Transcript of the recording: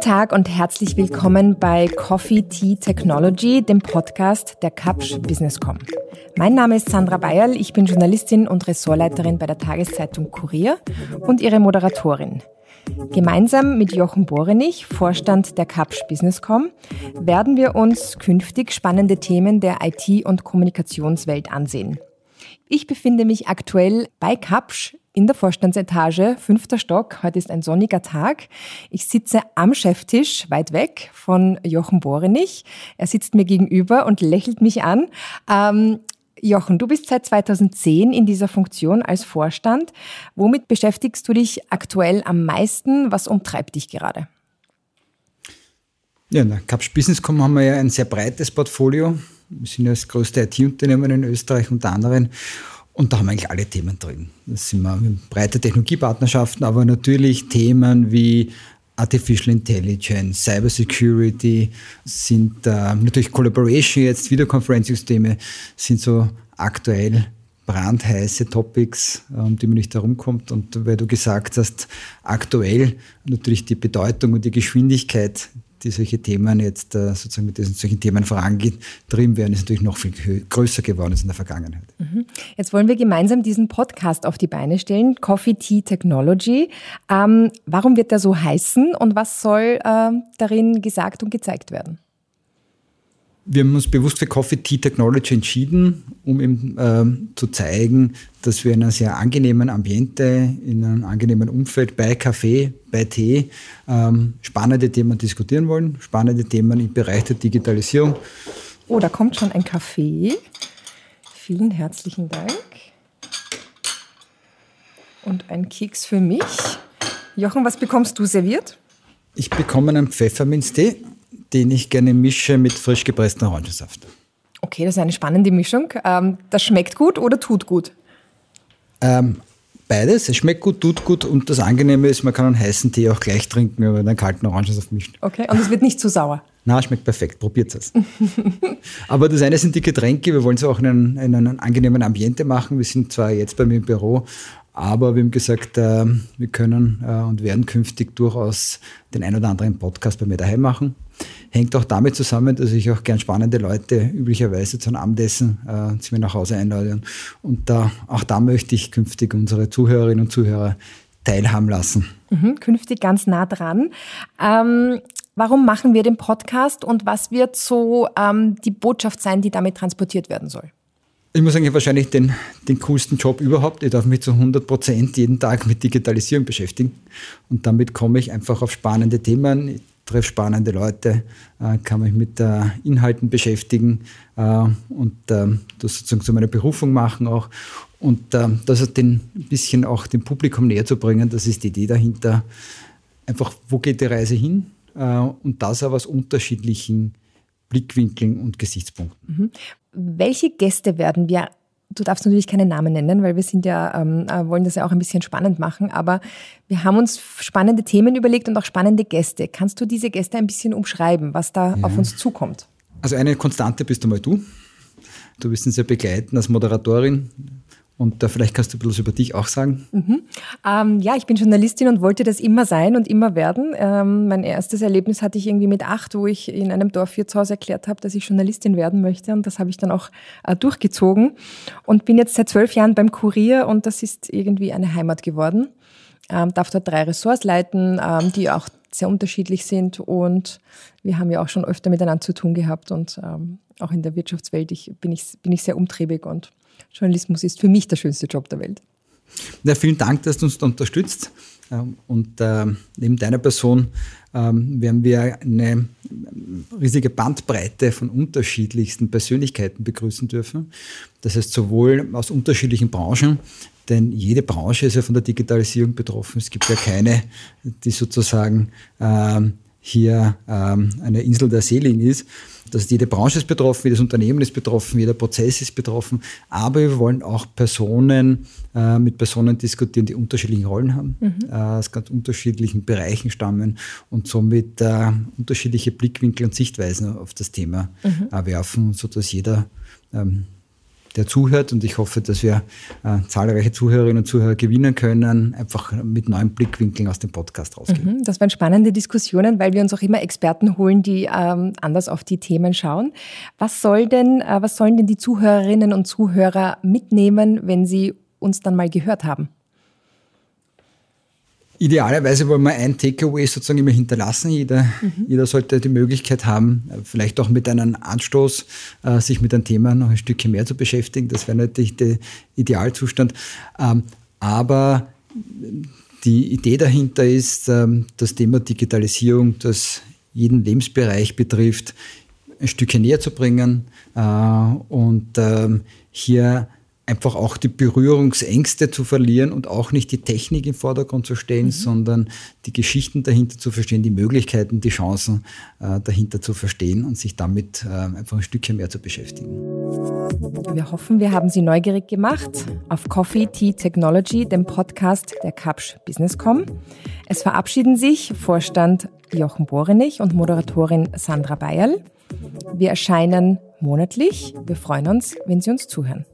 Tag und herzlich willkommen bei Coffee Tea Technology, dem Podcast der Kapsch Businesscom. Mein Name ist Sandra Bayerl, ich bin Journalistin und Ressortleiterin bei der Tageszeitung Kurier und ihre Moderatorin. Gemeinsam mit Jochen Borenich, Vorstand der Kapsch Businesscom, werden wir uns künftig spannende Themen der IT- und Kommunikationswelt ansehen. Ich befinde mich aktuell bei Kapsch in der Vorstandsetage, fünfter Stock. Heute ist ein sonniger Tag. Ich sitze am Cheftisch, weit weg von Jochen Borenich. Er sitzt mir gegenüber und lächelt mich an. Ähm, Jochen, du bist seit 2010 in dieser Funktion als Vorstand. Womit beschäftigst du dich aktuell am meisten? Was umtreibt dich gerade? Ja, in der Capsch Businesscom haben wir ja ein sehr breites Portfolio. Wir sind ja das größte IT-Unternehmen in Österreich unter anderem. Und da haben wir eigentlich alle Themen drin. Das sind wir breite Technologiepartnerschaften, aber natürlich Themen wie Artificial Intelligence, Cybersecurity sind äh, natürlich Collaboration jetzt, Videoconferencing-Systeme sind so aktuell brandheiße Topics, um die man nicht herumkommt. Und weil du gesagt hast, aktuell natürlich die Bedeutung und die Geschwindigkeit die solche Themen jetzt äh, sozusagen mit diesen solchen Themen vorangetrieben werden, ist natürlich noch viel größer geworden als in der Vergangenheit. Mhm. Jetzt wollen wir gemeinsam diesen Podcast auf die Beine stellen, Coffee Tea Technology. Ähm, warum wird der so heißen und was soll äh, darin gesagt und gezeigt werden? Wir haben uns bewusst für Coffee Tea Technology entschieden, um eben ähm, zu zeigen, dass wir in einem sehr angenehmen Ambiente, in einem angenehmen Umfeld bei Kaffee, bei Tee ähm, spannende Themen diskutieren wollen, spannende Themen im Bereich der Digitalisierung. Oh, da kommt schon ein Kaffee. Vielen herzlichen Dank. Und ein Keks für mich. Jochen, was bekommst du serviert? Ich bekomme einen Pfefferminztee den ich gerne mische mit frisch gepresstem Orangensaft. Okay, das ist eine spannende Mischung. Ähm, das schmeckt gut oder tut gut? Ähm, beides. Es schmeckt gut, tut gut und das Angenehme ist, man kann einen heißen Tee auch gleich trinken, wenn man einen kalten Orangensaft mischt. Okay, und es wird nicht zu sauer? Na, schmeckt perfekt. Probiert es. Aber das eine sind die Getränke. Wir wollen es auch in einem, in einem angenehmen Ambiente machen. Wir sind zwar jetzt bei mir im Büro, aber wir haben gesagt, äh, wir können äh, und werden künftig durchaus den ein oder anderen Podcast bei mir daheim machen. Hängt auch damit zusammen, dass ich auch gern spannende Leute üblicherweise zu einem Abendessen äh, zu mir nach Hause einlade. Und da, auch da möchte ich künftig unsere Zuhörerinnen und Zuhörer teilhaben lassen. Mhm, künftig ganz nah dran. Ähm, warum machen wir den Podcast und was wird so ähm, die Botschaft sein, die damit transportiert werden soll? Ich muss sagen, wahrscheinlich den, den coolsten Job überhaupt. Ich darf mich zu 100 Prozent jeden Tag mit Digitalisierung beschäftigen. Und damit komme ich einfach auf spannende Themen. Ich treffe spannende Leute, äh, kann mich mit äh, Inhalten beschäftigen äh, und ähm, das sozusagen zu meiner Berufung machen auch. Und ähm, das hat den ein bisschen auch dem Publikum näher zu bringen. Das ist die Idee dahinter. Einfach, wo geht die Reise hin? und das aber aus unterschiedlichen Blickwinkeln und Gesichtspunkten. Welche Gäste werden wir Du darfst natürlich keine Namen nennen, weil wir sind ja, ähm, äh, wollen das ja auch ein bisschen spannend machen. Aber wir haben uns spannende Themen überlegt und auch spannende Gäste. Kannst du diese Gäste ein bisschen umschreiben, was da ja. auf uns zukommt? Also eine Konstante bist du mal du. Du wirst uns ja begleiten als Moderatorin. Und da vielleicht kannst du ein bisschen über dich auch sagen. Mhm. Ähm, ja, ich bin Journalistin und wollte das immer sein und immer werden. Ähm, mein erstes Erlebnis hatte ich irgendwie mit acht, wo ich in einem Dorfwirtshaus erklärt habe, dass ich Journalistin werden möchte. Und das habe ich dann auch äh, durchgezogen. Und bin jetzt seit zwölf Jahren beim Kurier und das ist irgendwie eine Heimat geworden. Ähm, darf dort drei Ressorts leiten, ähm, die auch sehr unterschiedlich sind. Und wir haben ja auch schon öfter miteinander zu tun gehabt. Und ähm, auch in der Wirtschaftswelt ich, bin, ich, bin ich sehr umtriebig und Journalismus ist für mich der schönste Job der Welt. Ja, vielen Dank, dass du uns da unterstützt. Ähm, und äh, neben deiner Person ähm, werden wir eine riesige Bandbreite von unterschiedlichsten Persönlichkeiten begrüßen dürfen. Das heißt, sowohl aus unterschiedlichen Branchen, denn jede Branche ist ja von der Digitalisierung betroffen. Es gibt ja keine, die sozusagen ähm, hier ähm, eine Insel der Seligen ist. Das heißt, jede Branche ist betroffen, jedes Unternehmen ist betroffen, jeder Prozess ist betroffen. Aber wir wollen auch Personen äh, mit Personen diskutieren, die unterschiedliche Rollen haben, mhm. äh, aus ganz unterschiedlichen Bereichen stammen und somit äh, unterschiedliche Blickwinkel und Sichtweisen auf das Thema mhm. werfen, sodass jeder ähm, der zuhört und ich hoffe, dass wir äh, zahlreiche Zuhörerinnen und Zuhörer gewinnen können, einfach mit neuen Blickwinkeln aus dem Podcast rausgehen. Mhm, das waren spannende Diskussionen, weil wir uns auch immer Experten holen, die ähm, anders auf die Themen schauen. Was soll denn, äh, was sollen denn die Zuhörerinnen und Zuhörer mitnehmen, wenn sie uns dann mal gehört haben? Idealerweise wollen wir ein Takeaway sozusagen immer hinterlassen. Jeder, mhm. jeder sollte die Möglichkeit haben, vielleicht auch mit einem Anstoß, äh, sich mit einem Thema noch ein Stückchen mehr zu beschäftigen. Das wäre natürlich der Idealzustand. Ähm, aber die Idee dahinter ist, ähm, das Thema Digitalisierung, das jeden Lebensbereich betrifft, ein Stückchen näher zu bringen äh, und ähm, hier einfach auch die Berührungsängste zu verlieren und auch nicht die Technik im Vordergrund zu stellen, mhm. sondern die Geschichten dahinter zu verstehen, die Möglichkeiten, die Chancen äh, dahinter zu verstehen und sich damit äh, einfach ein Stückchen mehr zu beschäftigen. Wir hoffen, wir haben Sie neugierig gemacht auf Coffee Tea Technology, dem Podcast der Kapsch Businesscom. Es verabschieden sich Vorstand Jochen Borenich und Moderatorin Sandra Bayerl. Wir erscheinen monatlich. Wir freuen uns, wenn Sie uns zuhören.